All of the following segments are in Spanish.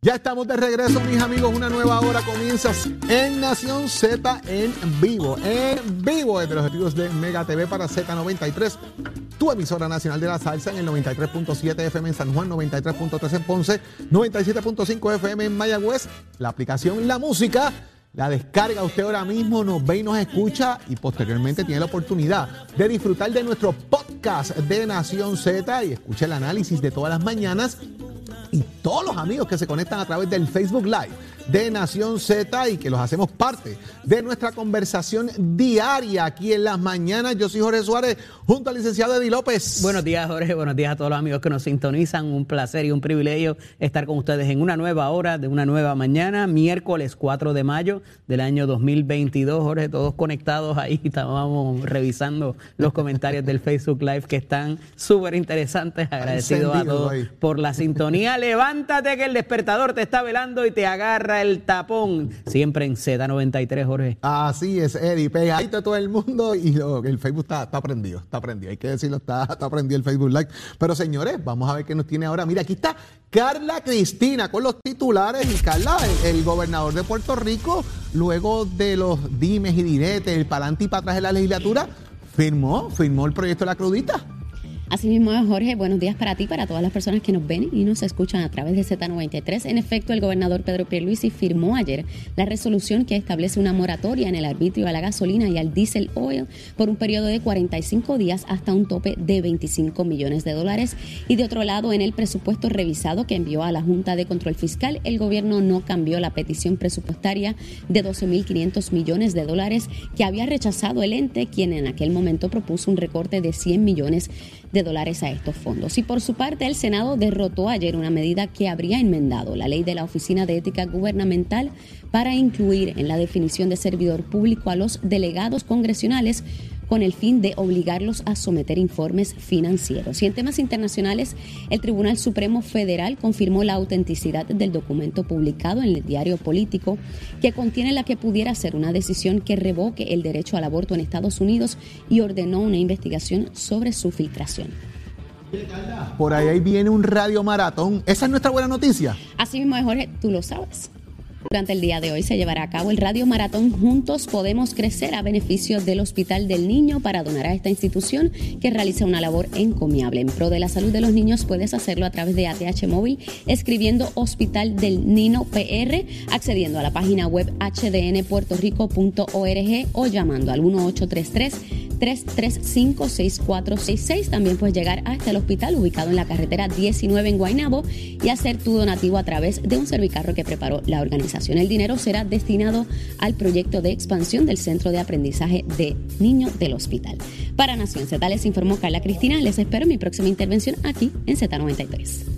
Ya estamos de regreso, mis amigos. Una nueva hora comienza en Nación Z en vivo. En vivo desde los estudios de Mega TV para Z93, tu emisora nacional de la salsa en el 93.7 FM en San Juan, 93.3 en Ponce, 97.5 FM en Mayagüez. La aplicación La Música. La descarga usted ahora mismo, nos ve y nos escucha y posteriormente tiene la oportunidad de disfrutar de nuestro podcast de Nación Z y escuche el análisis de todas las mañanas y todos los amigos que se conectan a través del Facebook Live de Nación Z y que los hacemos parte de nuestra conversación diaria aquí en las mañanas. Yo soy Jorge Suárez junto al licenciado Eddie López. Buenos días, Jorge. Buenos días a todos los amigos que nos sintonizan. Un placer y un privilegio estar con ustedes en una nueva hora de una nueva mañana, miércoles 4 de mayo del año 2022. Jorge, todos conectados ahí. Estábamos revisando los comentarios del Facebook Live que están súper interesantes. Agradecido a todos por la sintonía. Levántate que el despertador te está velando y te agarra el tapón. Siempre en Z93, Jorge. Así es, Eddie. Pegadito a todo el mundo y el Facebook está, está prendido. Está prendido. Hay que decirlo, está, está prendido el Facebook Live. Pero señores, vamos a ver qué nos tiene ahora. Mira, aquí está Carla Cristina con los titulares. Y Carla, el, gobernador de Puerto Rico, luego de los dimes y diretes, el palante y para atrás de la legislatura, firmó, firmó el proyecto de la crudita. Así mismo, Jorge, buenos días para ti, para todas las personas que nos ven y nos escuchan a través de Z93. En efecto, el gobernador Pedro Pierluisi firmó ayer la resolución que establece una moratoria en el arbitrio a la gasolina y al diesel oil por un periodo de 45 días hasta un tope de 25 millones de dólares. Y de otro lado, en el presupuesto revisado que envió a la Junta de Control Fiscal, el gobierno no cambió la petición presupuestaria de 12.500 millones de dólares que había rechazado el ente, quien en aquel momento propuso un recorte de 100 millones de dólares a estos fondos. Y por su parte, el Senado derrotó ayer una medida que habría enmendado la ley de la Oficina de Ética Gubernamental para incluir en la definición de servidor público a los delegados congresionales con el fin de obligarlos a someter informes financieros. Y en temas internacionales, el Tribunal Supremo Federal confirmó la autenticidad del documento publicado en el diario político que contiene la que pudiera ser una decisión que revoque el derecho al aborto en Estados Unidos y ordenó una investigación sobre su filtración. Por ahí viene un radio maratón. ¿Esa es nuestra buena noticia? Así mismo, Jorge, tú lo sabes. Durante el día de hoy se llevará a cabo el Radio Maratón Juntos Podemos Crecer a beneficio del Hospital del Niño para donar a esta institución que realiza una labor encomiable. En pro de la salud de los niños puedes hacerlo a través de ATH Móvil escribiendo Hospital del Nino PR, accediendo a la página web hdnpuertorico.org o llamando al 1833 335-6466. También puedes llegar hasta el hospital ubicado en la carretera 19 en Guaynabo y hacer tu donativo a través de un servicarro que preparó la organización. El dinero será destinado al proyecto de expansión del Centro de Aprendizaje de Niños del Hospital. Para Nación Z les informó Carla Cristina. Les espero mi próxima intervención aquí en Z93.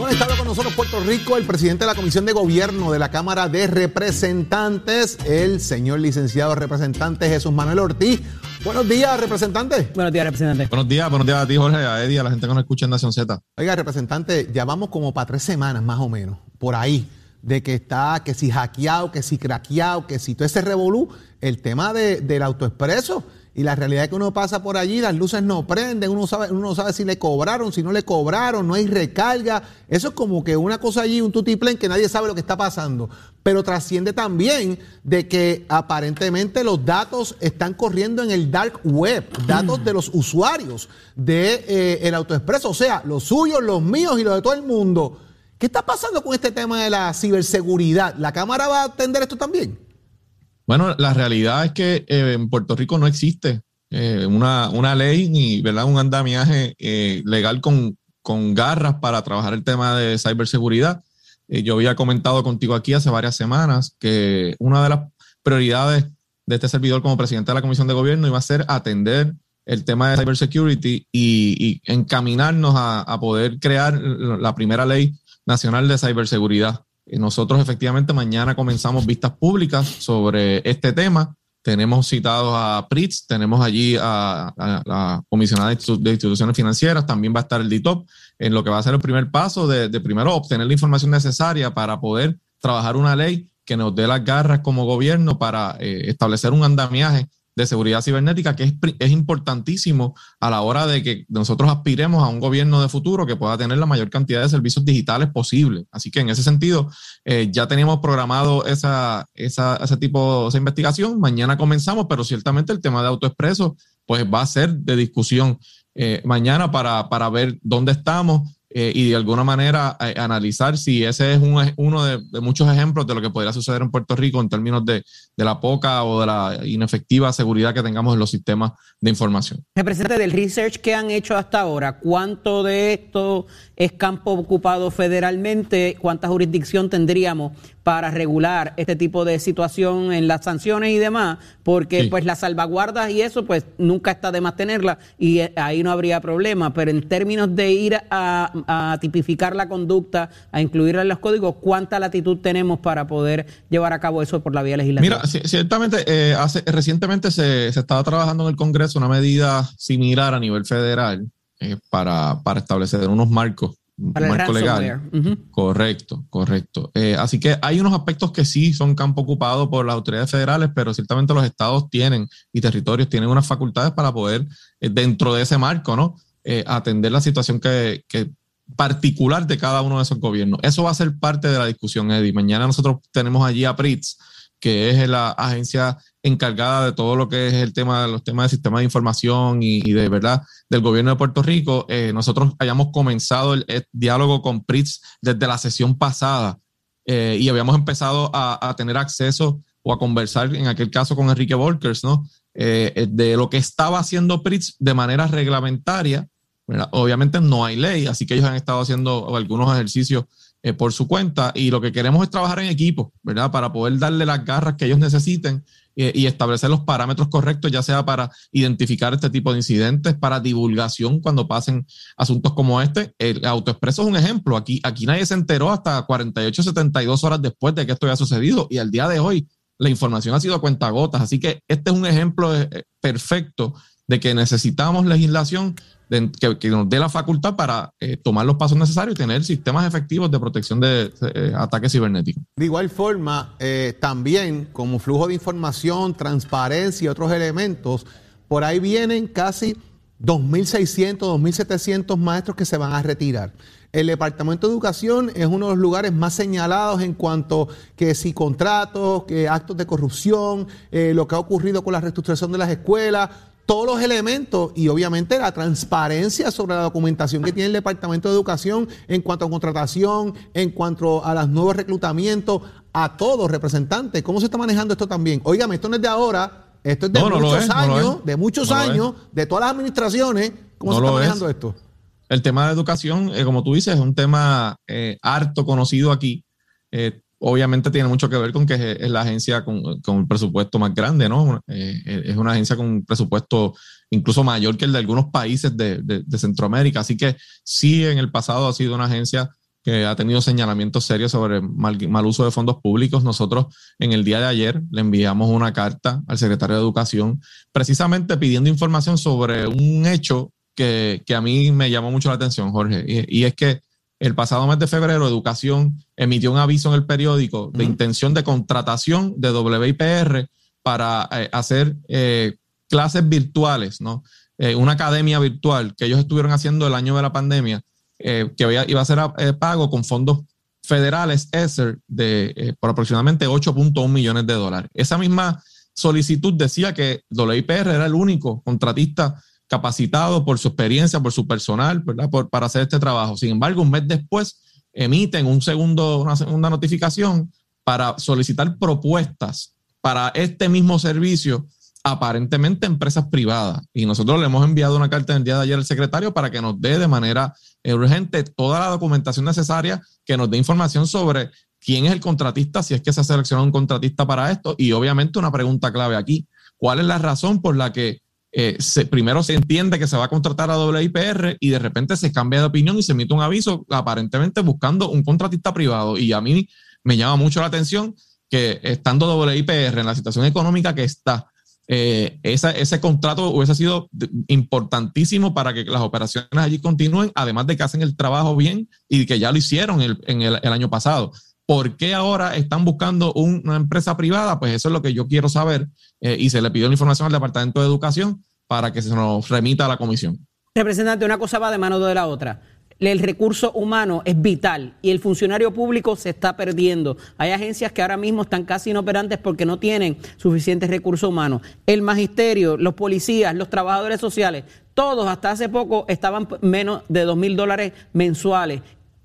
Conectado con nosotros Puerto Rico, el presidente de la Comisión de Gobierno de la Cámara de Representantes, el señor licenciado representante Jesús Manuel Ortiz. Buenos días, representante. Buenos días, representante. Buenos días, buenos días a ti, Jorge, a Eddie, a la gente que nos escucha en Nación Z. Oiga, representante, ya vamos como para tres semanas más o menos, por ahí, de que está, que si hackeado, que si craqueado, que si todo ese revolú, el tema de, del autoexpreso y la realidad es que uno pasa por allí, las luces no prenden, uno sabe, uno no sabe si le cobraron, si no le cobraron, no hay recarga. Eso es como que una cosa allí, un tutiplén que nadie sabe lo que está pasando. Pero trasciende también de que aparentemente los datos están corriendo en el dark web, datos de los usuarios de eh, autoexpreso, o sea, los suyos, los míos y los de todo el mundo. ¿Qué está pasando con este tema de la ciberseguridad? ¿La Cámara va a atender esto también? Bueno, la realidad es que eh, en Puerto Rico no existe eh, una, ley ni ¿verdad? un andamiaje eh, legal con, con, garras para trabajar el tema de ciberseguridad. Eh, yo había comentado contigo aquí hace varias semanas que una de las prioridades de este servidor como presidente de la Comisión de Gobierno iba a ser atender el tema de cybersecurity y, encaminarnos a, poder crear la primera ley nacional de ciberseguridad. Y nosotros efectivamente mañana comenzamos vistas públicas sobre este tema. Tenemos citados a PRITS, tenemos allí a, la comisionada de instituciones financieras, también va a estar el DITOP, en lo que va a ser el primer paso de, primero obtener la información necesaria para poder trabajar una ley que nos dé las garras como gobierno para eh, establecer un andamiaje de seguridad cibernética que es, es, importantísimo a la hora de que nosotros aspiremos a un gobierno de futuro que pueda tener la mayor cantidad de servicios digitales posible. Así que en ese sentido, eh, ya teníamos programado esa, esa, ese tipo de investigación. Mañana comenzamos, pero ciertamente el tema de autoexpreso pues va a ser de discusión eh, mañana para, para ver dónde estamos eh, y de alguna manera analizar si ese es uno de, muchos ejemplos de lo que podría suceder en Puerto Rico en términos de, de, la poca o de la inefectiva seguridad que tengamos en los sistemas de información. Representante del research que han hecho hasta ahora, ¿cuánto de esto es campo ocupado federalmente? ¿Cuánta jurisdicción tendríamos para regular este tipo de situación en las sanciones y demás? Porque pues las salvaguardas y eso pues nunca está de más tenerla y eh, ahí no habría problema, pero en términos de ir a, tipificar la conducta, a incluirla en los códigos, ¿cuánta latitud tenemos para poder llevar a cabo eso por la vía legislativa? Mira, ciertamente, eh, hace, recientemente se, se estaba trabajando en el Congreso una medida similar a nivel federal eh, para, para, establecer unos marcos, un marco legal. Correcto, correcto. Eh, así que hay unos aspectos que sí son campo ocupado por las autoridades federales, pero ciertamente los estados tienen y territorios tienen unas facultades para poder, eh, dentro de ese marco, ¿no? atender la situación que, que particular de cada uno de esos gobiernos. Eso va a ser parte de la discusión, Eddie. Mañana nosotros tenemos allí a PRITS, que es la agencia encargada de todo lo que es el tema de los temas de sistema de información y, de verdad del gobierno de Puerto Rico. Eh, nosotros hayamos comenzado el, diálogo con PRITS desde la sesión pasada eh, y habíamos empezado a, tener acceso o a conversar en aquel caso con Enrique Volkers, ¿no? Eh, de lo que estaba haciendo PRITS de manera reglamentaria. Obviamente no hay ley, así que ellos han estado haciendo algunos ejercicios por su cuenta y lo que queremos es trabajar en equipo, ¿verdad? Para poder darle las garras que ellos necesiten y establecer los parámetros correctos, ya sea para identificar este tipo de incidentes, para divulgación cuando pasen asuntos como este. El autoexpreso es un ejemplo. Aquí, aquí nadie se enteró hasta 48, 72 horas después de que esto haya sucedido y al día de hoy la información ha sido a cuentagotas. Así que este es un ejemplo eh, perfecto de que necesitamos legislación que, nos dé la facultad para eh, tomar los pasos necesarios y tener sistemas efectivos de protección de eh, ataques cibernéticos. De igual forma, eh, también como flujo de información, transparencia y otros elementos, por ahí vienen casi 2.600, 2.700 maestros que se van a retirar. El Departamento de Educación es uno de los lugares más señalados en cuanto que si contratos, que actos de corrupción, lo que ha ocurrido con la reestructuración de las escuelas, todos los elementos y obviamente la transparencia sobre la documentación que tiene el Departamento de Educación en cuanto a contratación, en cuanto a los nuevos reclutamientos, a todos representantes. ¿Cómo se está manejando esto también? Óigame, esto no es de ahora, esto es de muchos años, de muchos años, de todas las administraciones. ¿Cómo se está manejando esto? El tema de educación, eh, como tú dices, es un tema eh, harto conocido aquí. Eh, obviamente tiene mucho que ver con que es, la agencia con, con, presupuesto más grande, ¿no? Es una agencia con un presupuesto incluso mayor que el de algunos países de, de, Centroamérica. Así que sí, en el pasado ha sido una agencia que ha tenido señalamientos serios sobre mal, uso de fondos públicos. Nosotros en el día de ayer le enviamos una carta al secretario de Educación precisamente pidiendo información sobre un hecho que, que a mí me llamó mucho la atención, Jorge, y, y es que el pasado mes de febrero, Educación emitió un aviso en el periódico de intención de contratación de WIPR para eh, hacer eh, clases virtuales, ¿no? Eh, una academia virtual que ellos estuvieron haciendo el año de la pandemia, que iba a ser pago con fondos federales ESER de por aproximadamente 8.1 millones de dólares. Esa misma solicitud decía que WIPR era el único contratista capacitado por su experiencia, por su personal, para hacer este trabajo. Sin embargo, un mes después emiten un segundo, una segunda notificación para solicitar propuestas para este mismo servicio aparentemente empresas privadas. Y nosotros le hemos enviado una carta el día de ayer al secretario para que nos dé de manera urgente toda la documentación necesaria que nos dé información sobre quién es el contratista, si es que se ha seleccionado un contratista para esto. Y obviamente una pregunta clave aquí, ¿cuál es la razón por la que eh, primero se entiende que se va a contratar a WIPR y de repente se cambia de opinión y se emite un aviso aparentemente buscando un contratista privado? Y a mí me llama mucho la atención que estando WIPR en la situación económica que está, eh, ese contrato hubiese sido importantísimo para que las operaciones allí continúen, además de que hacen el trabajo bien y que ya lo hicieron en el, año pasado. ¿Por qué ahora están buscando una empresa privada? Pues eso es lo que yo quiero saber eh, y se le pidió la información al Departamento de Educación para que se nos remita a la comisión. Representante, una cosa va de mano de la otra el recurso humano es vital y el funcionario público se está perdiendo. Hay agencias que ahora mismo están casi inoperantes porque no tienen suficientes recursos humanos. El magisterio, los policías, los trabajadores sociales, todos hasta hace poco estaban menos de dos mil dólares mensuales.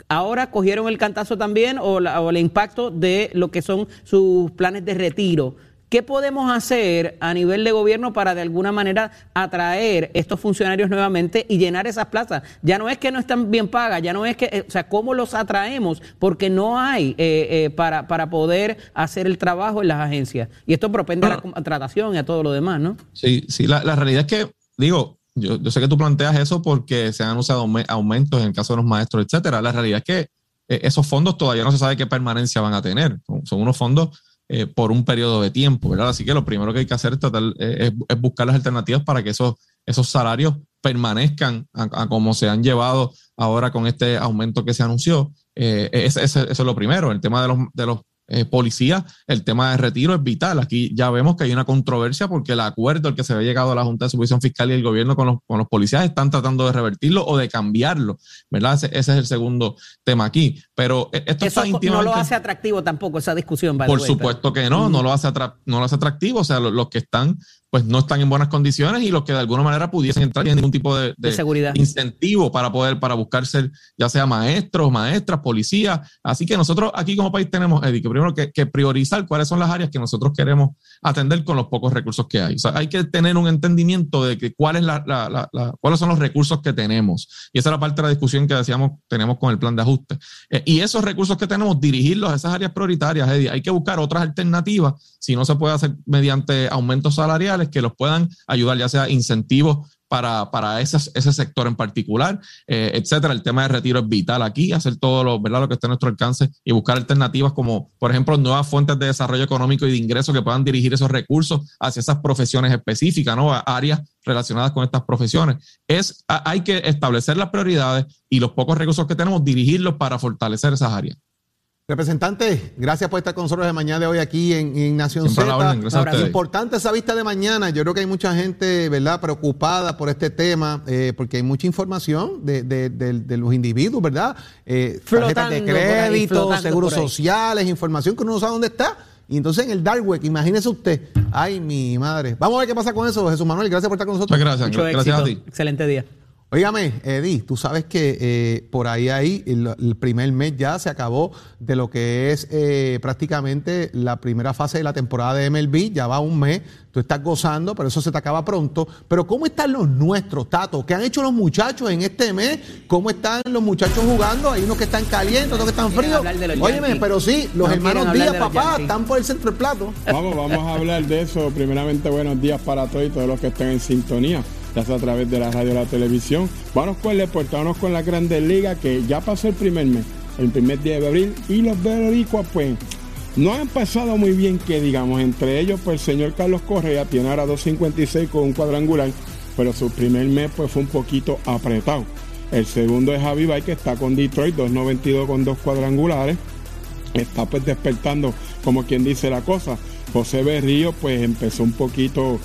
Ahora cogieron el cantazo también o, o el impacto de lo que son sus planes de retiro. ¿Qué podemos hacer a nivel de gobierno para de alguna manera atraer estos funcionarios nuevamente y llenar esas plazas? Ya no es que no están bien pagas, ya no es que, eh, o sea, ¿cómo los atraemos? Porque no hay eh, eh, para, para poder hacer el trabajo en las agencias. Y esto propende a la contratación y a todo lo demás, ¿no? Sí, sí, la, realidad es que, digo, yo, yo, sé que tú planteas eso porque se han anunciado aumentos en el caso de los maestros, etcétera. La realidad es que esos fondos todavía no se sabe qué permanencia van a tener. son unos fondos eh, por un periodo de tiempo, ¿verdad? Así que lo primero que hay que hacer eh, es, buscar las alternativas para que esos, esos salarios permanezcan a, como se han llevado ahora con este aumento que se anunció. Eh, eso es lo primero. El tema de los, de los eh, policía, el tema de retiro es vital. Aquí ya vemos que hay una controversia porque el acuerdo al que se había llegado a la Junta de Supervisión Fiscal y el gobierno con los, con los policías están tratando de revertirlo o de cambiarlo, ¿verdad? Ese, es el segundo tema aquí. Pero e, esto Eso no lo hace atractivo tampoco esa discusión. Por supuesto que no, no lo, hace no lo hace atractivo. O sea, los que están pues no están en buenas condiciones y los que de alguna manera pudiesen entrar en ningún tipo de, seguridad. incentivo para poder, para buscar ser ya sea maestros, maestras, policías. Así que nosotros aquí como país tenemos, Eddie, que primero que, que, priorizar cuáles son las áreas que nosotros queremos atender con los pocos recursos que hay. O sea, hay que tener un entendimiento de que cuál es la, la, la, cuáles son los recursos que tenemos. Y esa es la parte de la discusión que decíamos tenemos con el plan de ajuste. Eh, y esos recursos que tenemos, dirigirlos a esas áreas prioritarias, Eddie. Hay que buscar otras alternativas si no se puede hacer mediante aumentos salariales que los puedan ayudar, ya sea incentivos para, para ese, ese sector en particular, eh, etcétera. El tema de retiro es vital aquí, hacer todo lo, ¿verdad? lo que esté a nuestro alcance y buscar alternativas como, por ejemplo, nuevas fuentes de desarrollo económico y de ingresos que puedan dirigir esos recursos hacia esas profesiones específicas, ¿no? áreas relacionadas con estas profesiones. Es, hay que establecer las prioridades y los pocos recursos que tenemos, dirigirlos para fortalecer esas áreas. Representante, gracias por estar con nosotros de mañana de hoy aquí en, Nación Z. Importante esa vista de mañana. Yo creo que hay mucha gente, ¿verdad?, preocupada por este tema, eh, porque hay mucha información de, los individuos, ¿verdad? Eh, de crédito, seguros sociales, información que uno no sabe dónde está. Y entonces en el dark web, imagínese usted. Ay, mi madre. Vamos a ver qué pasa con eso, Jesús Manuel. Gracias por estar con nosotros. Muchas gracias. gracias a ti. Excelente día. Oígame, Eddie, tú sabes que eh, por ahí ahí el, primer mes ya se acabó de lo que es eh, prácticamente la primera fase de la temporada de MLB, ya va un mes, tú estás gozando, pero eso se te acaba pronto. Pero ¿cómo están los nuestros, Tato? ¿Qué han hecho los muchachos en este mes? ¿Cómo están los muchachos jugando? Hay unos que están calientes, otros que están fríos. Óyeme, pero sí, los hermanos Díaz, papá, están por el centro del plato. Vamos, vamos a hablar de eso. Primeramente, buenos días para todos y todos los que estén en sintonía ya sea a través de la radio o la televisión. Vamos con el deporte, vamos con la Grandes Ligas, que ya pasó el primer mes, el primer día de abril, y los boricuas, pues, no han pasado muy bien, que digamos, entre ellos, pues el señor Carlos Correa tiene ahora 2.56 con un cuadrangular, pero su primer mes, pues, fue un poquito apretado. El segundo es Javi Bay, que está con Detroit, 2.92 con dos cuadrangulares. Está pues despertando, como quien dice la cosa. José Berrío, pues empezó un poquito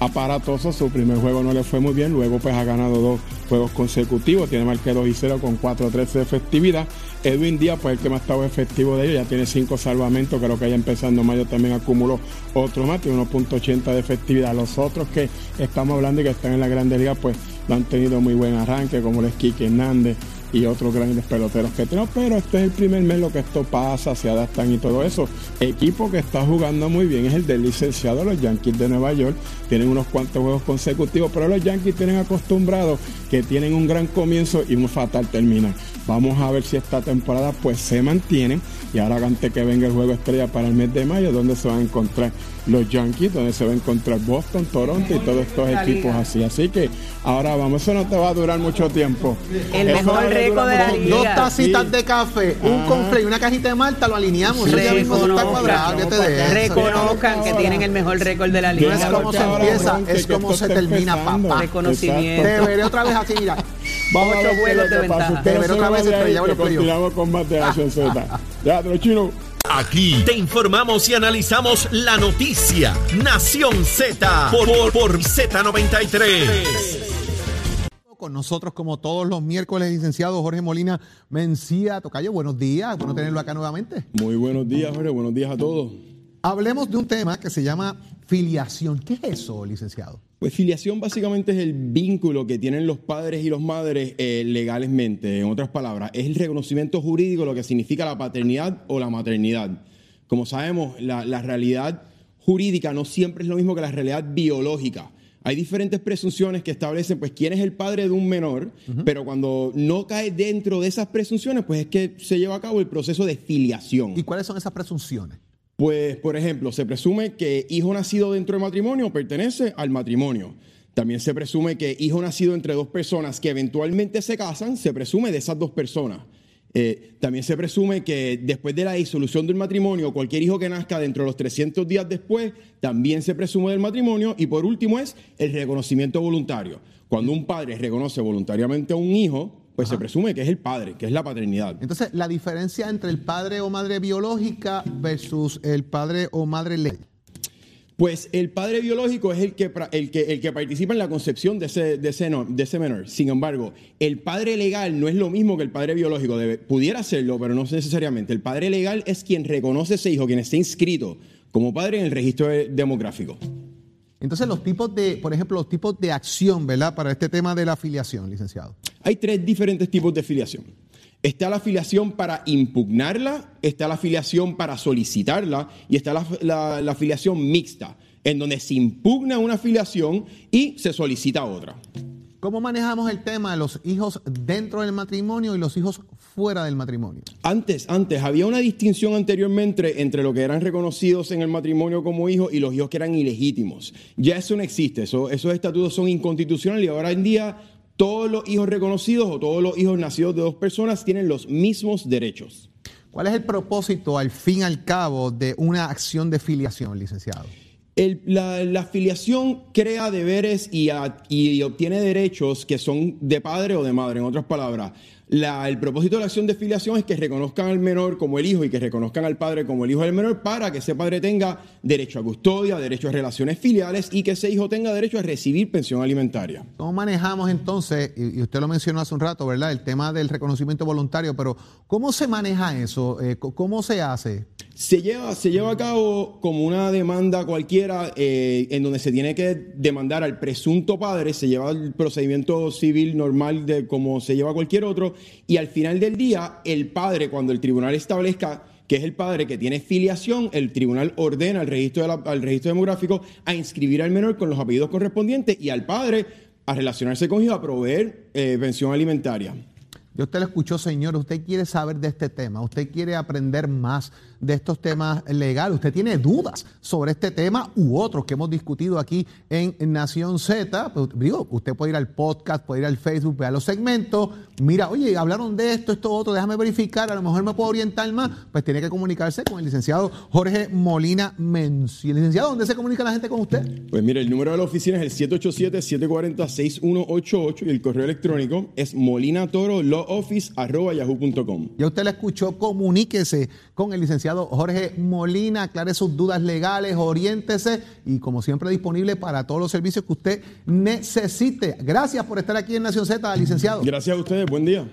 aparatoso. Su primer juego no le fue muy bien, luego pues ha ganado dos juegos consecutivos, tiene que 2 y 0 con 4-13 de efectividad. Edwin Díaz, pues el que más estaba efectivo de ellos, ya tiene 5 salvamentos, creo que ya empezando mayo también acumuló otro más, tiene 1.80 de efectividad. Los otros que estamos hablando y que están en la Grande Liga, pues lo han tenido muy buen arranque, como el Quique Hernández, y otros grandes peloteros que tenemos, pero este es el primer mes lo que esto pasa, se adaptan y todo eso. Equipo que está jugando muy bien es el del licenciado, los Yankees de Nueva York, tienen unos cuantos juegos consecutivos, pero los Yankees tienen acostumbrados que tienen un gran comienzo y un fatal termina. Vamos a ver si esta temporada pues se mantiene y ahora antes que venga el juego estrella para el mes de mayo, donde se van a encontrar los Yankees, donde se va a encontrar Boston, Toronto y todos estos equipos así. Así que ahora vamos, eso no te va a durar mucho tiempo. El mejor récord de la liga. Dos tacitas de café, un confle y una cajita de malta, lo alineamos. Eso está cuadrado. te de Reconozcan que tienen el mejor récord de la liga. No es como se empieza, es como se termina, papá. Reconocimiento. Te veré otra vez así, mira. Vamos Ocho a ver vuelos qué de es lo que pasa. ventaja. Pero otra vez playoff. continuamos con más de Nación Z. Ya, pero chino. Aquí te informamos y analizamos la noticia. Nación Z por, por, por Z93. Con nosotros, como todos los miércoles, licenciado Jorge Molina Mencía Tocayo. Buenos días, bueno tenerlo acá nuevamente. Muy buenos días, Jorge. Buenos días a todos. Hablemos de un tema que se llama filiación. ¿Qué es eso, licenciado? Pues filiación básicamente es el vínculo que tienen los padres y los madres eh, legalmente. En otras palabras, es el reconocimiento jurídico lo que significa la paternidad o la maternidad. Como sabemos, la, la realidad jurídica no siempre es lo mismo que la realidad biológica. Hay diferentes presunciones que establecen pues quién es el padre de un menor, pero cuando no cae dentro de esas presunciones, pues es que se lleva a cabo el proceso de filiación. ¿Y cuáles son esas presunciones? Pues, por ejemplo, se presume que hijo nacido dentro del matrimonio pertenece al matrimonio. También se presume que hijo nacido entre dos personas que eventualmente se casan, se presume de esas dos personas. Eh, también se presume que después de la disolución del matrimonio, cualquier hijo que nazca dentro de los 300 días después, también se presume del matrimonio. Y por último es el reconocimiento voluntario. Cuando un padre reconoce voluntariamente a un hijo, pues se presume que es el padre, que es la paternidad. Entonces, la diferencia entre el padre o madre biológica versus el padre o madre legal. Pues el padre biológico es el que, el que, el que participa en la concepción de ese, de, ese de ese menor. Sin embargo, el padre legal no es lo mismo que el padre biológico. Debe- pudiera serlo, pero no necesariamente. El padre legal es quien reconoce ese hijo, quien está inscrito como padre en el registro de- demográfico. Entonces, los tipos de, por ejemplo, los tipos de acción, ¿verdad? Para este tema de la afiliación, licenciado. Hay tres diferentes tipos de filiación. Está la afiliación para impugnarla, está la afiliación para solicitarla y está la, la- la afiliación mixta, en donde se impugna una afiliación y se solicita otra. ¿Cómo manejamos el tema de los hijos dentro del matrimonio y los hijos fuera del matrimonio? Antes, antes, había una distinción anteriormente entre lo que eran reconocidos en el matrimonio como hijos y los hijos que eran ilegítimos. Ya eso no existe, eso- esos estatutos son inconstitucionales y ahora en día todos los hijos reconocidos o todos los hijos nacidos de dos personas tienen los mismos derechos. ¿Cuál es el propósito, al fin y al cabo, de una acción de filiación, licenciado? La, la filiación crea deberes y, obtiene derechos que son de padre o de madre, en otras palabras. La- el propósito de la acción de filiación es que reconozcan al menor como el hijo y que reconozcan al padre como el hijo del menor para que ese padre tenga derecho a custodia, derecho a relaciones filiales y que ese hijo tenga derecho a recibir pensión alimentaria. ¿Cómo manejamos entonces, y usted lo mencionó hace un rato, ¿verdad? El tema del reconocimiento voluntario, pero ¿cómo se maneja eso? Eh, ¿Cómo se hace? Se lleva, se lleva a cabo como una demanda cualquiera eh, en donde se tiene que demandar al presunto padre, se lleva el procedimiento civil normal de como se lleva cualquier otro, y al final del día, el padre, cuando el tribunal establezca que es el padre que tiene filiación, el tribunal ordena al registro, de la- al registro demográfico a inscribir al menor con los apellidos correspondientes y al padre a relacionarse con hijo a proveer eh, pensión alimentaria. Yo usted lo escuchó, señor, usted quiere saber de este tema, usted quiere aprender más de estos temas legales, usted tiene dudas sobre este tema u otros que hemos discutido aquí en Nación Z, pues, digo, usted puede ir al podcast, puede ir al Facebook, vea los segmentos, mira, oye, hablaron de esto, esto, otro, déjame verificar, a lo mejor me puedo orientar más, pues tiene que comunicarse con el licenciado Jorge Molina Menci. Licenciado, ¿dónde se comunica la gente con usted? Pues mire, el número de la oficina es el 787-740-6188 y el correo electrónico es molinatoro.lawoffice.yahoo.com. Ya usted la escuchó, comuníquese con el licenciado Jorge Molina, aclare sus dudas legales, oriéntese y como siempre disponible para todos los servicios que usted necesite. Gracias por estar aquí en Nación Z, licenciado. Gracias a ustedes, buen día.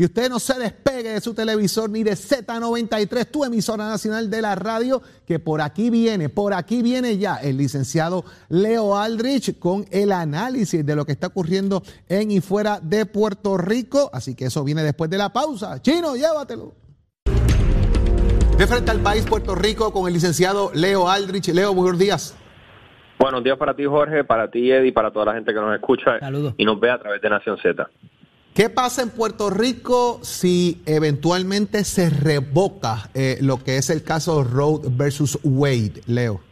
Y usted no se despegue de su televisor ni de Z93, tu emisora nacional de la radio, que por aquí viene, por aquí viene ya el licenciado Leo Aldrich con el análisis de lo que está ocurriendo en y fuera de Puerto Rico. Así que eso viene después de la pausa. Chino, llévatelo. De frente al país, Puerto Rico, con el licenciado Leo Aldrich. Leo, buenos días. Buenos días para ti, Jorge, para ti, Eddie, para toda la gente que nos escucha y nos ve a través de Nación Z. ¿Qué pasa en Puerto Rico si eventualmente se revoca eh, lo que es el caso Road versus Wade, Leo?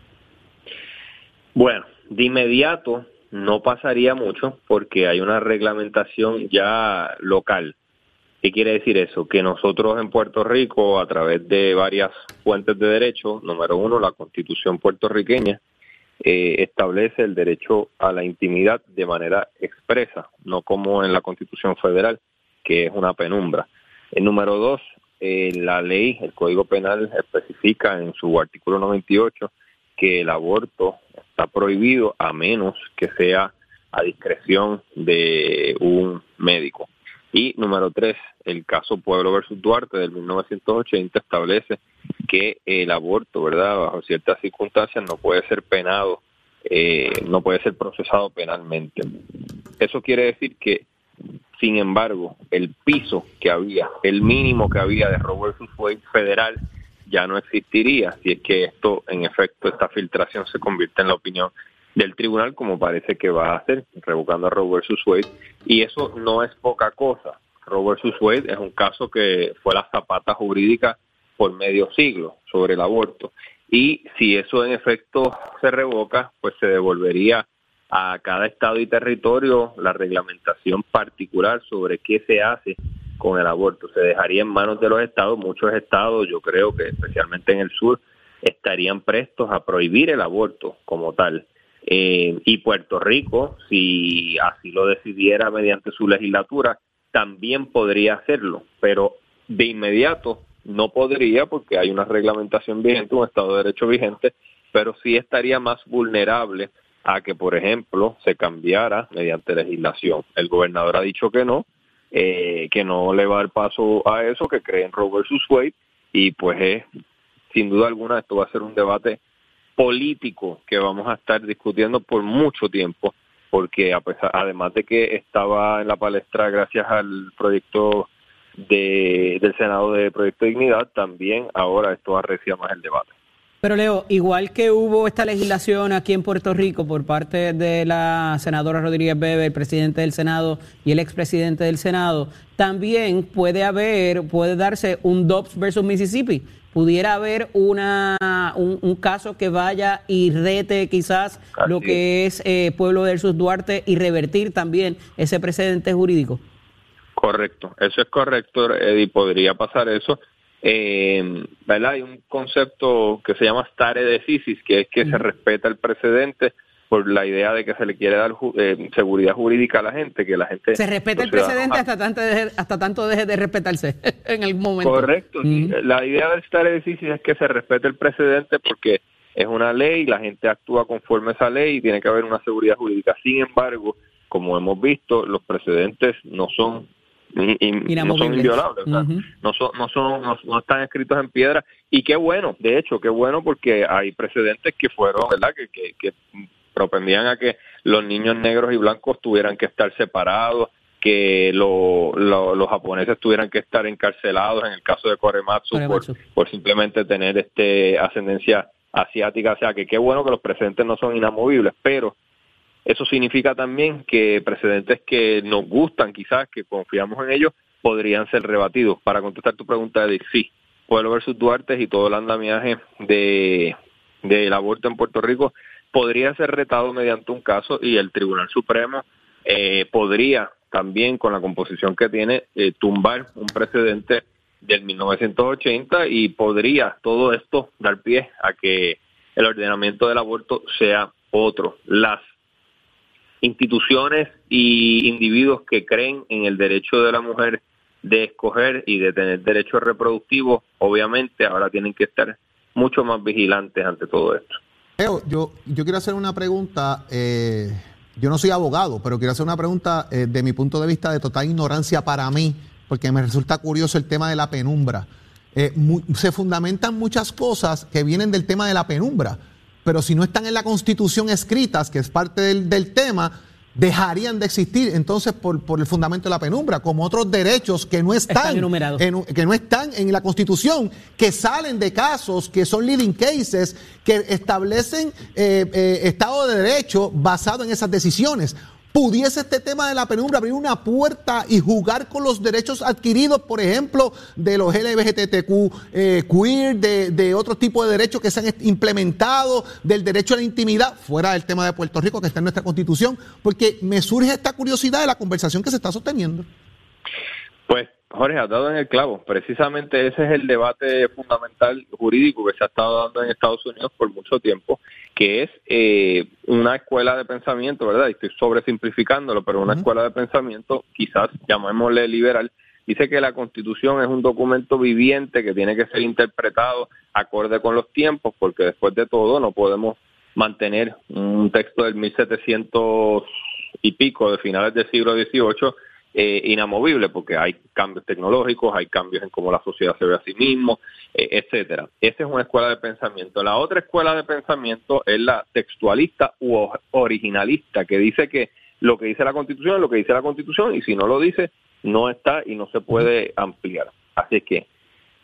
Bueno, de inmediato no pasaría mucho porque hay una reglamentación ya local. ¿Qué quiere decir eso? Que nosotros en Puerto Rico, a través de varias fuentes de derecho, número uno, la constitución puertorriqueña, eh, establece el derecho a la intimidad de manera expresa, no como en la Constitución Federal, que es una penumbra. El número dos, eh, la ley, el Código Penal especifica en su artículo 98 que el aborto está prohibido a menos que sea a discreción de un médico. Y número tres, el caso Pueblo versus Duarte del 1980 establece que el aborto, ¿verdad? Bajo ciertas circunstancias no puede ser penado, eh, no puede ser procesado penalmente. Eso quiere decir que, sin embargo, el piso que había, el mínimo que había de robo versus federal, ya no existiría si es que esto, en efecto, esta filtración se convierte en la opinión del tribunal, como parece que va a hacer, revocando a Roe versus Wade. Y eso no es poca cosa. Roe versus Wade es un caso que fue la zapata jurídica por medio siglo sobre el aborto. Y si eso en efecto se revoca, pues se devolvería a cada estado y territorio la reglamentación particular sobre qué se hace con el aborto. Se dejaría en manos de los estados. Muchos estados, yo creo que especialmente en el sur, estarían prestos a prohibir el aborto como tal. Eh, y Puerto Rico, si así lo decidiera mediante su legislatura, también podría hacerlo, pero de inmediato no podría porque hay una reglamentación vigente, un Estado de Derecho vigente, pero sí estaría más vulnerable a que, por ejemplo, se cambiara mediante legislación. El gobernador ha dicho que no, eh, que no le va a dar paso a eso, que cree en Roe Wade, y pues es, sin duda alguna esto va a ser un debate político que vamos a estar discutiendo por mucho tiempo, porque además de que estaba en la palestra gracias al proyecto de, del Senado de Proyecto de Dignidad, también ahora esto arrecia más el debate. Pero Leo, igual que hubo esta legislación aquí en Puerto Rico por parte de la senadora Rodríguez Bebe, el presidente del Senado y el expresidente del Senado, también puede haber, puede darse un Dobbs versus Mississippi pudiera haber una, un, caso que vaya y rete quizás lo que es eh, Pueblo versus Duarte y revertir también ese precedente jurídico. Correcto, eso es correcto, Eddie, podría pasar eso. Eh, ¿verdad? Hay un concepto que se llama stare decisis, que es que se respeta el precedente por la idea de que se le quiere dar eh, seguridad jurídica a la gente, que la gente... Se respeta el precedente hasta tanto, deje, hasta tanto deje de respetarse en el momento. Correcto. La idea del estar edificio es que se respete el precedente porque es una ley, la gente actúa conforme a esa ley y tiene que haber una seguridad jurídica. Sin embargo, como hemos visto, los precedentes no son no son inviolables, no son, no son, no, están escritos en piedra. Y qué bueno, de hecho, qué bueno porque hay precedentes que fueron, ¿verdad? Que, que, que propendían a que los niños negros y blancos tuvieran que estar separados, que los japoneses tuvieran que estar encarcelados en el caso de Korematsu, Por, simplemente tener este ascendencia asiática, o sea que qué bueno que los precedentes no son inamovibles, pero eso significa también que precedentes que nos gustan quizás, que confiamos en ellos, podrían ser rebatidos. Para contestar tu pregunta, de sí, Pueblo versus Duarte y todo el andamiaje de del aborto en Puerto Rico podría ser retado mediante un caso y el Tribunal Supremo eh, podría también, con la composición que tiene, eh, tumbar un precedente del 1980 y podría todo esto dar pie a que el ordenamiento del aborto sea otro. Las instituciones y individuos que creen en el derecho de la mujer de escoger y de tener derechos reproductivos, obviamente ahora tienen que estar mucho más vigilantes ante todo esto. Yo, yo quiero hacer una pregunta. Eh, yo no soy abogado, pero quiero hacer una pregunta eh, de mi punto de vista de total ignorancia para mí, porque me resulta curioso el tema de la penumbra. Eh, se fundamentan muchas cosas que vienen del tema de la penumbra, pero si no están en la constitución escritas, que es parte del, tema, dejarían de existir entonces por, el fundamento de la penumbra, como otros derechos que no están, en, que no están en la Constitución, que salen de casos que son leading cases, que establecen eh, eh, Estado de Derecho basado en esas decisiones pudiese este tema de la penumbra abrir una puerta y jugar con los derechos adquiridos, por ejemplo, de los LGBTQ eh, queer, de, de otro tipo de derechos que se han implementado, del derecho a la intimidad, fuera del tema de Puerto Rico que está en nuestra constitución, porque me surge esta curiosidad de la conversación que se está sosteniendo. Pues Jorge, has dado en el clavo. Precisamente ese es el debate fundamental jurídico que se ha estado dando en Estados Unidos por mucho tiempo, que es eh, una escuela de pensamiento, ¿verdad? Estoy sobresimplificándolo, pero una escuela de pensamiento, quizás llamémosle liberal, dice que la Constitución es un documento viviente que tiene que ser interpretado acorde con los tiempos, porque después de todo no podemos mantener un texto del 1700 y pico de finales del siglo XVIII eh, inamovible porque hay cambios tecnológicos, hay cambios en cómo la sociedad se ve a sí mismo, eh, etcétera. Esa es una escuela de pensamiento. La otra escuela de pensamiento es la textualista u originalista, que dice que lo que dice la Constitución es lo que dice la Constitución y si no lo dice, no está y no se puede ampliar. Así que,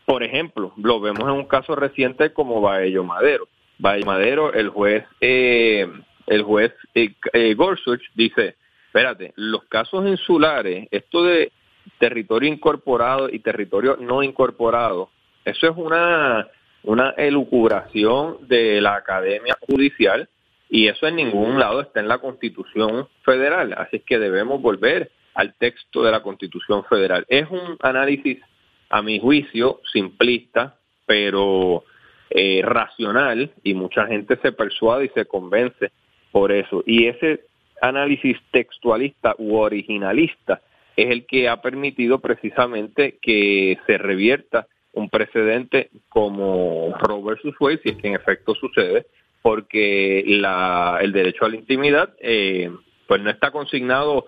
por ejemplo, lo vemos en un caso reciente como Baello Madero. Baello Madero, el juez, eh, el juez eh, Gorsuch dice, espérate, los casos insulares, esto de territorio incorporado y territorio no incorporado, eso es una, una elucubración de la Academia Judicial y eso en ningún lado está en la Constitución Federal, así que debemos volver al texto de la Constitución Federal. Es un análisis, a mi juicio, simplista, pero eh, racional y mucha gente se persuade y se convence por eso. Y ese análisis textualista u originalista es el que ha permitido precisamente que se revierta un precedente como Roe versus Wade, si es que en efecto sucede, porque la, el derecho a la intimidad eh, pues no está consignado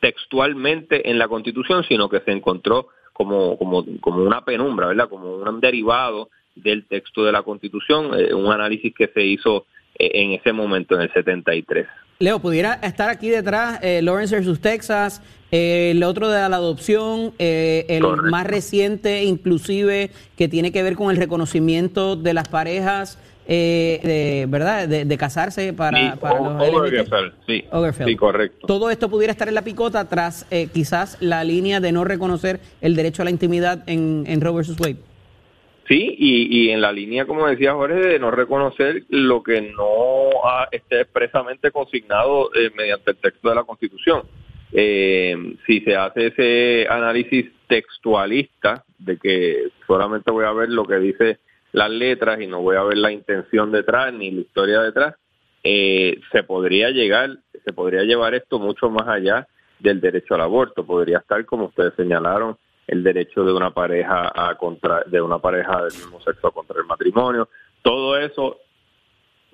textualmente en la Constitución, sino que se encontró como, como, como una penumbra, ¿verdad? Como un derivado del texto de la Constitución, eh, un análisis que se hizo eh, en ese momento, en el 73. Leo, pudiera estar aquí detrás eh, Lawrence versus Texas, eh, el otro de la adopción, eh, el más reciente inclusive que tiene que ver con el reconocimiento de las parejas, de, ¿verdad? De, casarse para, los sí, sí, correcto. Todo esto pudiera estar en la picota tras quizás la línea de no reconocer el derecho a la intimidad en, en Roe versus Wade. Sí, y, en la línea, como decía Jorge, de no reconocer lo que no esté expresamente consignado eh, mediante el texto de la Constitución. Eh, si se hace ese análisis textualista de que solamente voy a ver lo que dice las letras y no voy a ver la intención detrás ni la historia detrás, eh, se podría llegar, se podría llevar esto mucho más allá del derecho al aborto. Podría estar, como ustedes señalaron, el derecho de una pareja a contra, de una pareja del mismo sexo a contraer matrimonio. Todo eso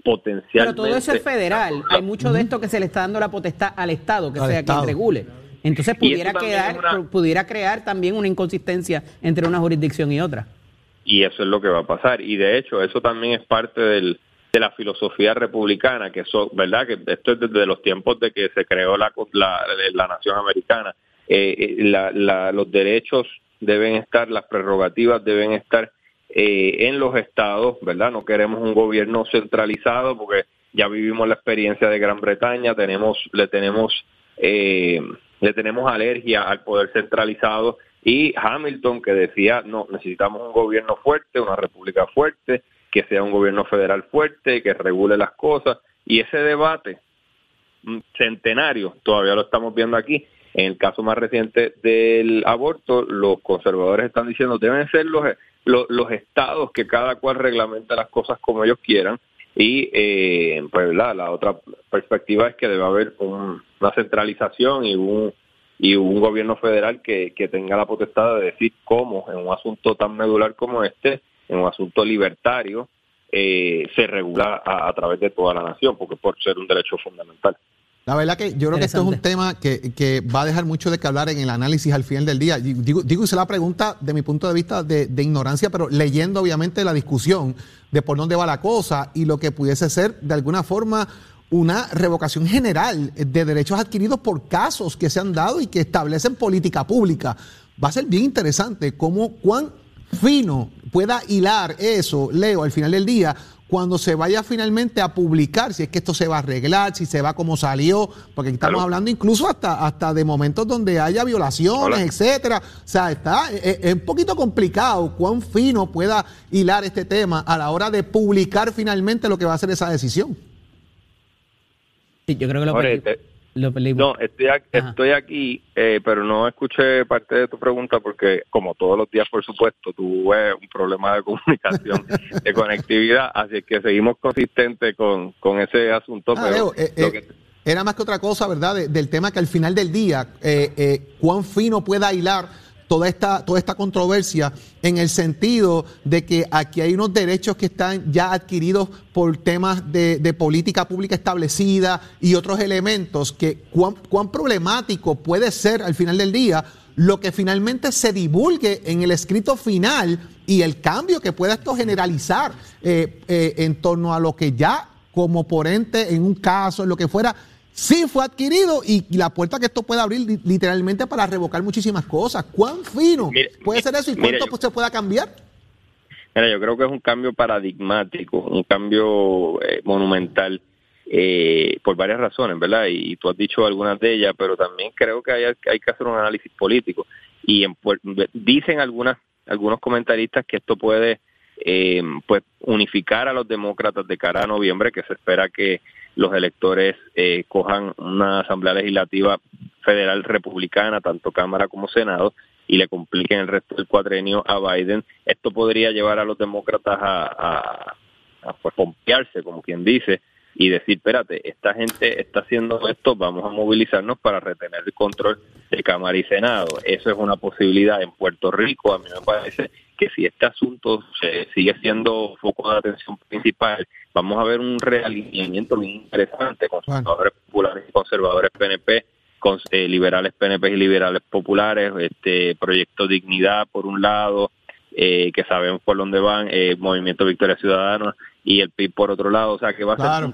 potencialmente. Pero todo eso es federal. Hay mucho de esto que se le está dando la potestad al Estado, que sea quien regule. Entonces pudiera quedar, pudiera crear también una inconsistencia entre una jurisdicción y otra. Y eso es lo que va a pasar. Y de hecho, eso también es parte del, de la filosofía republicana, que eso, ¿verdad? Que esto es desde los tiempos de que se creó la, la, la nación americana eh, la, los derechos deben estar, las prerrogativas deben estar eh, en los estados, ¿verdad? No queremos un gobierno centralizado porque ya vivimos la experiencia de Gran Bretaña, tenemos, le tenemos, eh, le tenemos alergia al poder centralizado y Hamilton que decía, no, necesitamos un gobierno fuerte, una república fuerte, que sea un gobierno federal fuerte, que regule las cosas y ese debate mm, centenario, todavía lo estamos viendo aquí, en el caso más reciente del aborto, los conservadores están diciendo deben ser los, los, estados que cada cual reglamenta las cosas como ellos quieran y eh, pues la otra perspectiva es que debe haber una centralización y un y un gobierno federal que, que tenga la potestad de decir cómo en un asunto tan medular como este, en un asunto libertario, eh, se regula a, través de toda la nación, porque por ser un derecho fundamental. La verdad que yo creo que esto es un tema que, va a dejar mucho de que hablar en el análisis al final del día. Digo, digo hice la pregunta de mi punto de vista de, ignorancia, pero leyendo obviamente la discusión de por dónde va la cosa y lo que pudiese ser de alguna forma una revocación general de derechos adquiridos por casos que se han dado y que establecen política pública. Va a ser bien interesante cómo cuán fino pueda hilar eso, Leo, al final del día, cuando se vaya finalmente a publicar, si es que esto se va a arreglar, si se va como salió, porque estamos hablando incluso hasta, hasta de momentos donde haya violaciones, etcétera. O sea, está es, es, un poquito complicado cuán fino pueda hilar este tema a la hora de publicar finalmente lo que va a ser esa decisión. Sí, yo creo que lo, no, estoy aquí, estoy aquí eh, pero no escuché parte de tu pregunta porque, como todos los días, por supuesto, tuve un problema de comunicación, de conectividad, así que seguimos consistentes con, con ese asunto. Ah, pero eh, eh, Era más que otra cosa, ¿verdad? del tema que al final del día, cuán fino pueda hilar toda esta, toda esta controversia en el sentido de que aquí hay unos derechos que están ya adquiridos por temas de, política pública establecida y otros elementos que cuán, cuán problemático puede ser al final del día lo que finalmente se divulgue en el escrito final y el cambio que pueda esto generalizar eh, eh, en torno a lo que ya como ponente en un caso, en lo que fuera, sí fue adquirido y, la puerta que esto puede abrir literalmente para revocar muchísimas cosas. ¿Cuán fino puede ser eso y cuánto pues, se pueda cambiar? Mira, yo creo que es un cambio paradigmático, un cambio eh, monumental eh, por varias razones, ¿verdad? Y, tú has dicho algunas de ellas, pero también creo que hay, hay que hacer un análisis político. Y en, dicen algunas, algunos comentaristas que esto puede eh, pues unificar a los demócratas de cara a noviembre, que se espera que los electores eh, cojan una asamblea legislativa federal republicana, tanto Cámara como Senado, y le compliquen el resto del cuadrenio a Biden. Esto podría llevar a los demócratas a, a, a pues, pompearse, como quien dice, y decir, espérate, esta gente está haciendo esto, vamos a movilizarnos para retener el control de Cámara y Senado. Eso es una posibilidad en Puerto Rico. A mí me parece que si este asunto se sigue siendo foco de atención principal, vamos a ver un realineamiento muy interesante, conservadores populares y conservadores PNP, con, eh, liberales PNP y liberales populares, este proyecto Dignidad por un lado, eh, que sabemos por dónde van, eh, Movimiento Victoria Ciudadana y el PIB por otro lado, o sea que va a ser un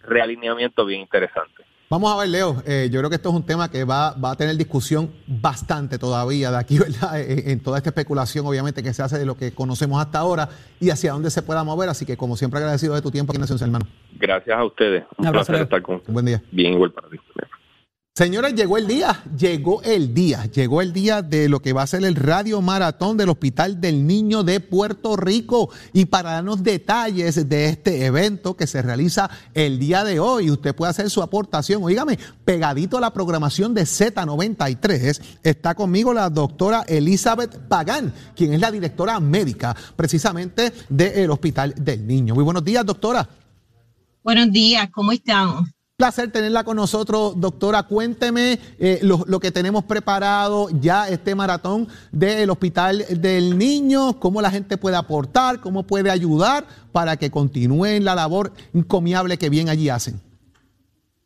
realineamiento bien interesante. Vamos a ver, Leo, eh, yo creo que esto es un tema que va, va a tener discusión bastante todavía de aquí, ¿verdad? En, toda esta especulación, obviamente, que se hace de lo que conocemos hasta ahora y hacia dónde se pueda mover. Así que, como siempre, agradecido de tu tiempo aquí en Nación hermano. Gracias a ustedes. Un, placer estar con ustedes. Buen día. Bien, igual para ti. Señores, llegó el día, llegó el día, llegó el día de lo que va a ser el radio maratón del Hospital del Niño de Puerto Rico. Y para darnos detalles de este evento que se realiza el día de hoy, usted puede hacer su aportación. Oígame, pegadito a la programación de Z93, está conmigo la doctora Elizabeth Pagán, quien es la directora médica precisamente del Hospital del Niño. Muy buenos días, doctora. Buenos días, ¿cómo estamos? Placer tenerla con nosotros, doctora. Cuénteme eh, lo, que tenemos preparado ya este maratón del Hospital del Niño, cómo la gente puede aportar, cómo puede ayudar para que continúen la labor encomiable que bien allí hacen.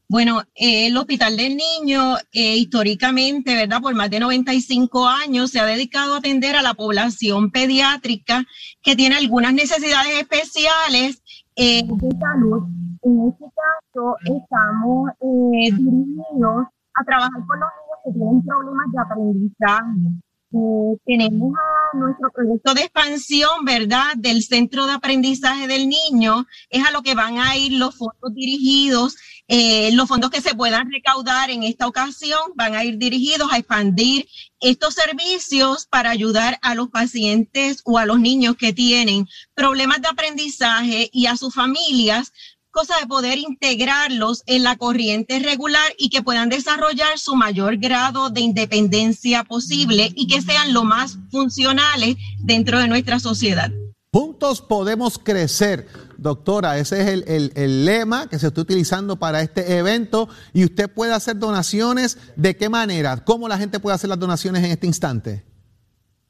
Bueno, eh, el Hospital del Niño, eh, históricamente, ¿verdad? Por más de 95 años se ha dedicado a atender a la población pediátrica que tiene algunas necesidades especiales de salud en este caso, estamos eh, dirigidos a trabajar con los niños que tienen problemas de aprendizaje. Eh, tenemos a nuestro proyecto de expansión, ¿verdad? Del Centro de Aprendizaje del Niño, es a lo que van a ir los fondos dirigidos, eh, los fondos que se puedan recaudar en esta ocasión van a ir dirigidos a expandir estos servicios para ayudar a los pacientes o a los niños que tienen problemas de aprendizaje y a sus familias cosa de poder integrarlos en la corriente regular y que puedan desarrollar su mayor grado de independencia posible y que sean lo más funcionales dentro de nuestra sociedad. Juntos podemos crecer. Doctora, ese es el, el, lema que se está utilizando para este evento y usted puede hacer donaciones. ¿De qué manera? ¿Cómo la gente puede hacer las donaciones en este instante?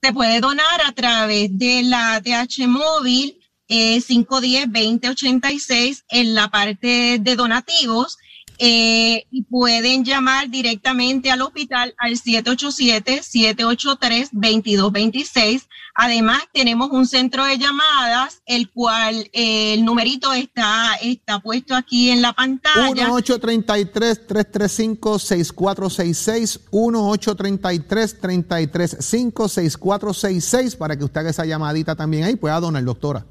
Se puede donar a través de la TH móvil 510-2086 en la parte de donativos. eh, y pueden llamar directamente al hospital al 787-783-2226. Además, tenemos un centro de llamadas, el cual eh, el numerito está, está puesto aquí en la pantalla. 1-833-335-6466, 1-833-335-6466, para que usted haga esa llamadita también ahí, pueda donar, doctora.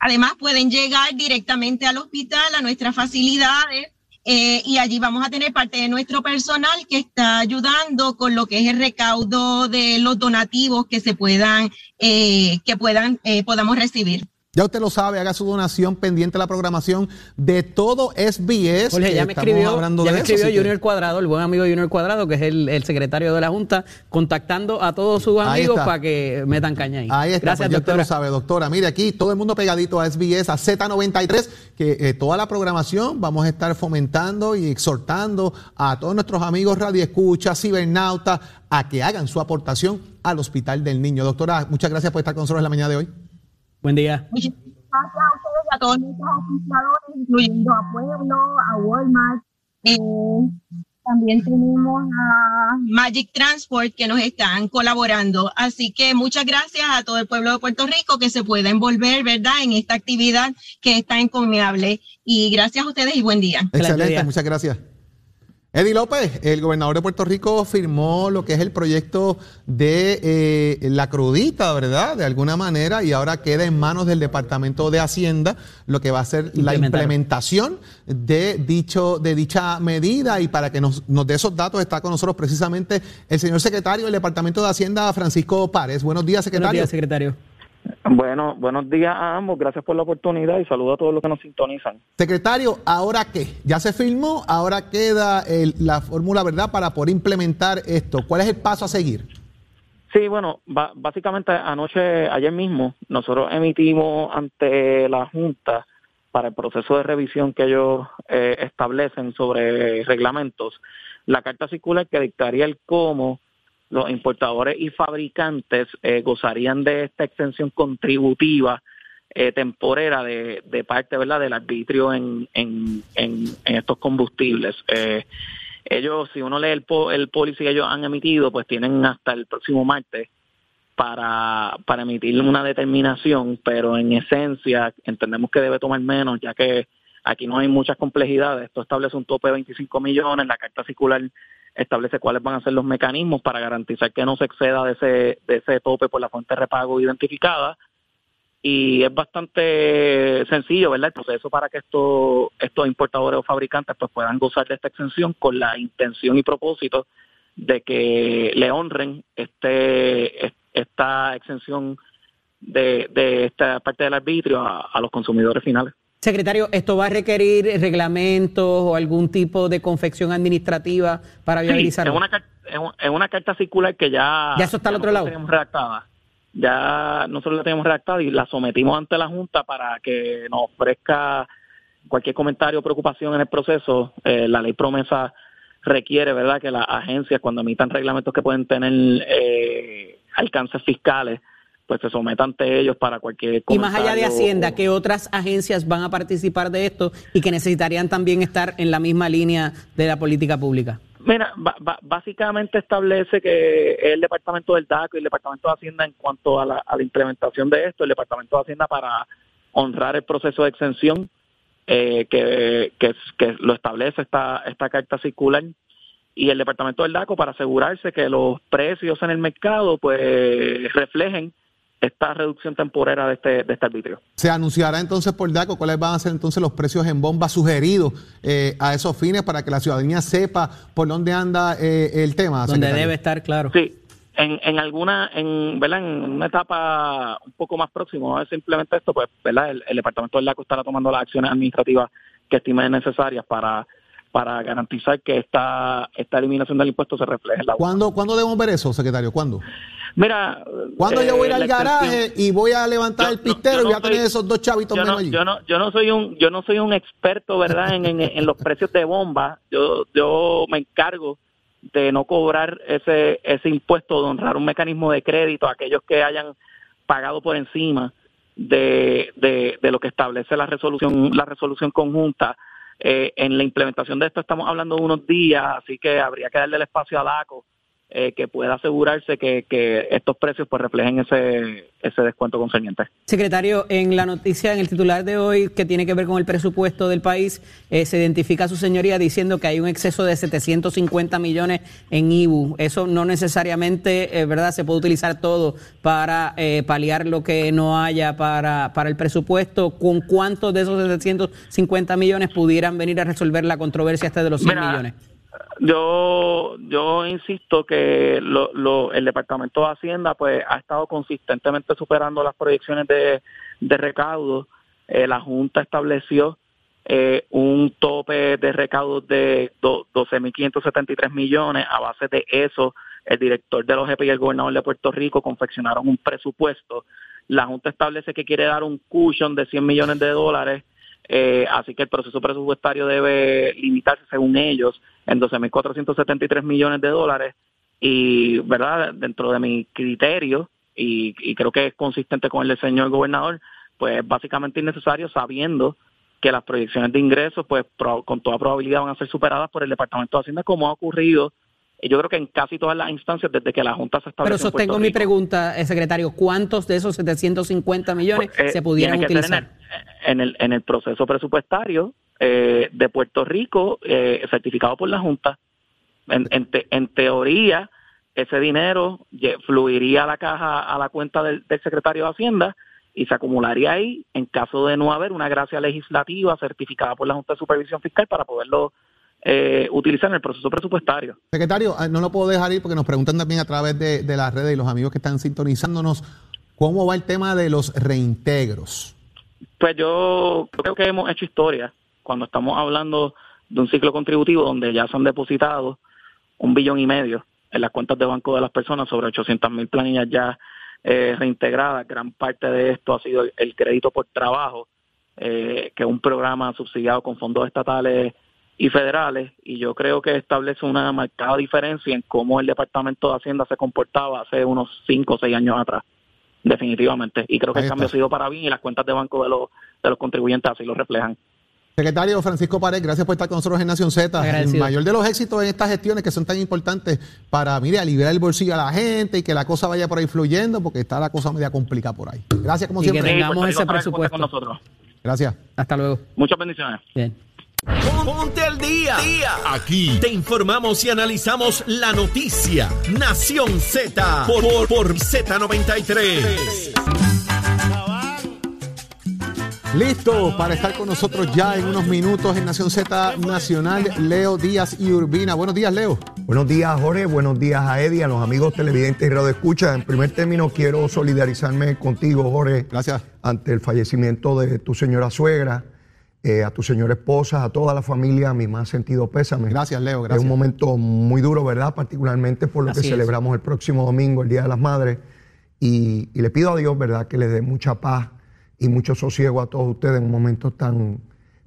Además, pueden llegar directamente al hospital, a nuestras facilidades, eh, y allí vamos a tener parte de nuestro personal que está ayudando con lo que es el recaudo de los donativos que se puedan, eh, que puedan, eh, podamos recibir. Ya usted lo sabe, haga su donación pendiente de la programación de todo SBS. Jorge, ya me escribió, ya me escribió Junior Cuadrado, el buen amigo Junior Cuadrado, que es el, secretario de la Junta, contactando a todos sus amigos para que metan caña ahí. Ahí está, Gracias, pues doctora. Ya usted lo sabe, doctora. Mire, aquí todo el mundo pegadito a SBS, a Z93, que eh, toda la programación vamos a estar fomentando y exhortando a todos nuestros amigos radioescuchas, cibernautas, a que hagan su aportación al Hospital del Niño. Doctora, muchas gracias por estar con nosotros en la mañana de hoy. Buen día. Muchas gracias a ustedes y a todos nuestros oficiadores, incluyendo a Pueblo, a Walmart. Eh, también tenemos a Magic Transport que nos están colaborando. Así que muchas gracias a todo el pueblo de Puerto Rico que se pueda envolver, ¿verdad?, en esta actividad que es tan encomiable. Y gracias a ustedes y buen día. Excelente, muchas gracias. Eddie López, el gobernador de Puerto Rico, firmó lo que es el proyecto de eh, la crudita, ¿verdad? De alguna manera, y ahora queda en manos del Departamento de Hacienda lo que va a ser la implementación de, dicho, de dicha medida. Y para que nos, nos dé esos datos está con nosotros precisamente el señor secretario del Departamento de Hacienda, Francisco Párez. Buenos días, secretario. Buenos días, secretario. Bueno, buenos días a ambos, gracias por la oportunidad y saludo a todos los que nos sintonizan. Secretario, ¿ahora qué? Ya se firmó, ahora queda la fórmula, ¿verdad?, para poder implementar esto. ¿Cuál es el paso a seguir? Sí, bueno, básicamente anoche, ayer mismo, nosotros emitimos ante la Junta para el proceso de revisión que ellos eh, establecen sobre reglamentos, la carta circular que dictaría el cómo los importadores y fabricantes eh, gozarían de esta extensión contributiva eh, temporera de, parte verdad del arbitrio en, en, en, estos combustibles. Eh, ellos, si uno lee el, el policy que ellos han emitido, pues tienen hasta el próximo martes para, para emitir una determinación, pero en esencia entendemos que debe tomar menos, ya que aquí no hay muchas complejidades. Esto establece un tope de 25 millones, la carta circular establece cuáles van a ser los mecanismos para garantizar que no se exceda de ese, de ese tope por la fuente de repago identificada. Y es bastante sencillo, ¿verdad? El proceso para que estos, estos importadores o fabricantes pues puedan gozar de esta exención con la intención y propósito de que le honren este esta exención de, de esta parte del arbitrio a los consumidores finales. Secretario, ¿esto va a requerir reglamentos o algún tipo de confección administrativa para viabilizarlo? Sí, es una, carta circular que ya... Ya eso está al otro lado. Tenemos redactada. Ya nosotros la tenemos redactada y la sometimos ante la Junta para que nos ofrezca cualquier comentario o preocupación en el proceso. Eh, la ley promesa requiere, ¿verdad?, que las agencias cuando emitan reglamentos que pueden tener eh, alcances fiscales, pues se sometan ante ellos para cualquier Y más allá de Hacienda, ¿qué otras agencias van a participar de esto y que necesitarían también estar en la misma línea de la política pública? Mira, básicamente establece que el Departamento del DACO y el Departamento de Hacienda en cuanto a la, implementación de esto, el Departamento de Hacienda para honrar el proceso de exención eh, que, que, que, lo establece esta, esta carta circular y el Departamento del DACO para asegurarse que los precios en el mercado pues reflejen esta reducción temporera de este, de este arbitrio. ¿Se anunciará entonces por DACO cuáles van a ser entonces los precios en bomba sugeridos eh, a esos fines para que la ciudadanía sepa por dónde anda eh, el tema? Donde debe estar, claro. Sí, en, en alguna, en, ¿verdad? en una etapa un poco más próxima a simplemente esto, pues ¿verdad? El, Departamento del DACO estará tomando las acciones administrativas que estime necesarias para para garantizar que esta, esta eliminación del impuesto se refleje en la ¿Cuándo, ¿Cuándo debemos ver eso, secretario? ¿Cuándo? Mira, cuando yo voy a ir al garaje y voy a levantar el pistero y voy a tener esos dos chavitos yo menos allí? Yo no, yo no soy un, yo no soy un experto, ¿verdad? en, en, los precios de bomba. Yo, yo me encargo de no cobrar ese, ese impuesto, de honrar un mecanismo de crédito a aquellos que hayan pagado por encima de, de, de lo que establece la resolución, la resolución conjunta en la implementación de esto estamos hablando de unos días, así que habría que darle el espacio a DACO eh, que pueda asegurarse que, estos precios pues reflejen ese, ese descuento concerniente. Secretario, en la noticia, en el titular de hoy que tiene que ver con el presupuesto del país, eh, se identifica a su señoría diciendo que hay un exceso de 750 millones en IBU. Eso no necesariamente, eh, ¿verdad? Se puede utilizar todo para paliar lo que no haya para, para el presupuesto. ¿Con cuántos de esos 750 millones pudieran venir a resolver la controversia hasta de los 100 millones? Yo, yo insisto que el Departamento de Hacienda pues ha estado consistentemente superando las proyecciones de, de recaudo. Eh, la Junta estableció eh, un tope de recaudos de 12.573 millones. A base de eso, el director de los GP y el gobernador de Puerto Rico confeccionaron un presupuesto. La Junta establece que quiere dar un cushion de 100 millones de dólares eh, así que el proceso presupuestario debe limitarse, según ellos, en 12.473 millones de dólares. Y, ¿verdad? Dentro de mi criterio, y, creo que es consistente con el del señor gobernador, pues básicamente innecesario sabiendo que las proyecciones de ingresos, pues con toda probabilidad van a ser superadas por el Departamento de Hacienda, como ha ocurrido yo creo que en casi todas las instancias desde que la Junta se estableció. Pero sostengo mi pregunta, eh, secretario, ¿cuántos de esos 750 millones pues, eh, se pudieran utilizar? En el, en el, proceso presupuestario eh, de Puerto Rico, certificado por la Junta, en, en, teoría, ese dinero fluiría a la caja, a la cuenta del, del secretario de Hacienda y se acumularía ahí en caso de no haber una gracia legislativa certificada por la Junta de Supervisión Fiscal para poderlo eh, utilizan el proceso presupuestario. Secretario, ah, no lo puedo dejar ir porque nos preguntan también a través de, las redes y los amigos que están sintonizándonos, ¿cómo va el tema de los reintegros? Pues yo creo que hemos hecho historia cuando estamos hablando de un ciclo contributivo donde ya se han depositado un billón y medio en las cuentas de banco de las personas, sobre 800 mil planillas ya eh, reintegradas. Gran parte de esto ha sido el, crédito por trabajo, eh, que es un programa subsidiado con fondos estatales y federales y yo creo que establece una marcada diferencia en cómo el Departamento de Hacienda se comportaba hace unos 5 o 6 años atrás, definitivamente. Y creo que el cambio ha sido para bien y las cuentas de banco de los, de los contribuyentes así lo reflejan. Secretario Francisco Pared, gracias por estar con nosotros en Nación Z. El mayor de los éxitos en estas gestiones que son tan importantes para, mire, aliviar el bolsillo a la gente y que la cosa vaya por ahí fluyendo, porque está la cosa media complicada por ahí. Gracias, como siempre. Que tengamos ese presupuesto. Con nosotros. Gracias. Hasta luego. Muchas bendiciones. Bien. Ponte al día. Aquí te informamos y analizamos la noticia. Nación Z por, por, Z93. Listo para estar con nosotros ya en unos minutos en Nación Z Nacional, Leo Díaz y Urbina. Buenos días, Leo. Buenos días, Jorge. Buenos días a Eddie, a los amigos televidentes y radio escucha. En primer término, quiero solidarizarme contigo, Jorge. Gracias. Ante el fallecimiento de tu señora suegra eh, a tu señora esposa, a toda la familia, mi más sentido pésame. Gracias, Leo, gracias. Es un momento muy duro, ¿verdad? Particularmente por lo que celebramos el próximo domingo, el Día de las Madres. Y, le pido a Dios, ¿verdad?, que le dé mucha paz y mucho sosiego a todos ustedes en un momento tan,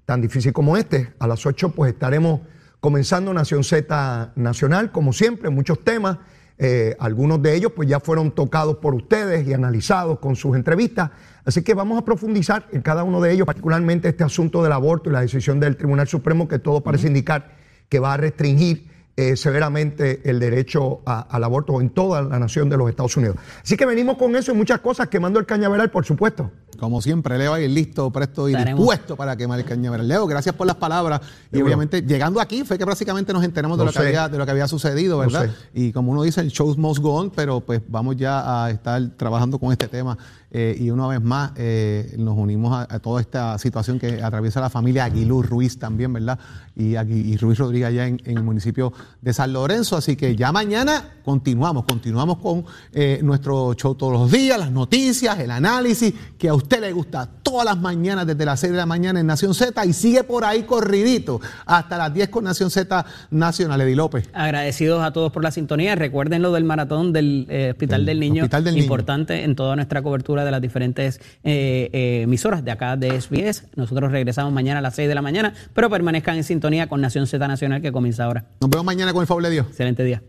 tan difícil como este. A las 8, pues estaremos comenzando Nación Z Nacional, como siempre, muchos temas. Eh, algunos de ellos pues ya fueron tocados por ustedes y analizados con sus entrevistas. Así que vamos a profundizar en cada uno de ellos, particularmente este asunto del aborto y la decisión del Tribunal Supremo que todo parece indicar que va a restringir eh, severamente el derecho al aborto en toda la nación de los Estados Unidos. Así que venimos con eso y muchas cosas, quemando el cañaveral, por supuesto. Como siempre, Leo ahí listo, presto y dispuesto para quemar el cañaveral. Leo, gracias por las palabras. y obviamente, llegando aquí, fue que prácticamente nos enteramos de, lo que había, de lo que había sucedido, ¿verdad? y como uno dice, el show must go on, pero pues vamos ya a estar trabajando con este tema eh, y una vez más eh, nos unimos a, toda esta situación que atraviesa la familia Aguilú Ruiz también, ¿verdad? Y, y Ruiz Rodríguez allá en, el municipio de San Lorenzo. Así que ya mañana continuamos, continuamos con eh, nuestro show todos los días, las noticias, el análisis que a usted le gusta todas las mañanas desde las 6 de la mañana en Nación Z y sigue por ahí corridito hasta las 10 con Nación Z Nacional. Edi López. Agradecidos a todos por la sintonía. Recuerden lo del maratón del Hospital del Niño, Hospital del importante en toda nuestra cobertura de las diferentes eh, eh, emisoras de acá de SBS. Nosotros regresamos mañana a las 6 de la mañana, pero permanezcan en sintonía con Nación Z Nacional que comienza ahora. Nos vemos mañana con el favor de Dios. Excelente día.